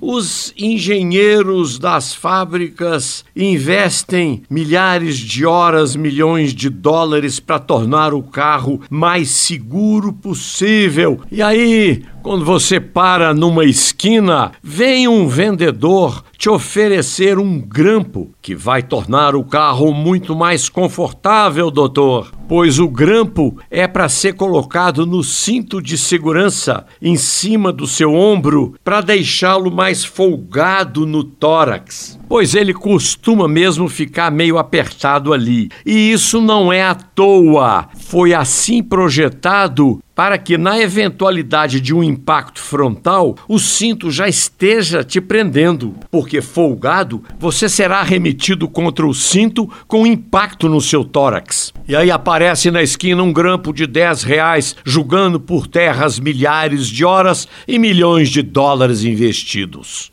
os engenheiros das fábricas investem milhares de horas, milhões de dólares para tornar o carro mais seguro possível. E aí, quando você para numa esquina, vem um vendedor te oferecer um grampo que vai tornar o carro muito mais confortável, doutor. Pois o grampo é para ser colocado no cinto de segurança em cima do seu ombro para deixá-lo mais folgado no tórax. Pois ele costuma mesmo ficar meio apertado ali. E isso não é à toa. Foi assim projetado para que, na eventualidade de um impacto frontal, o cinto já esteja te prendendo, porque folgado você será remetido contra o cinto com impacto no seu tórax. E aí aparece na esquina um grampo de 10 reais, julgando por terras milhares de horas e milhões de dólares investidos.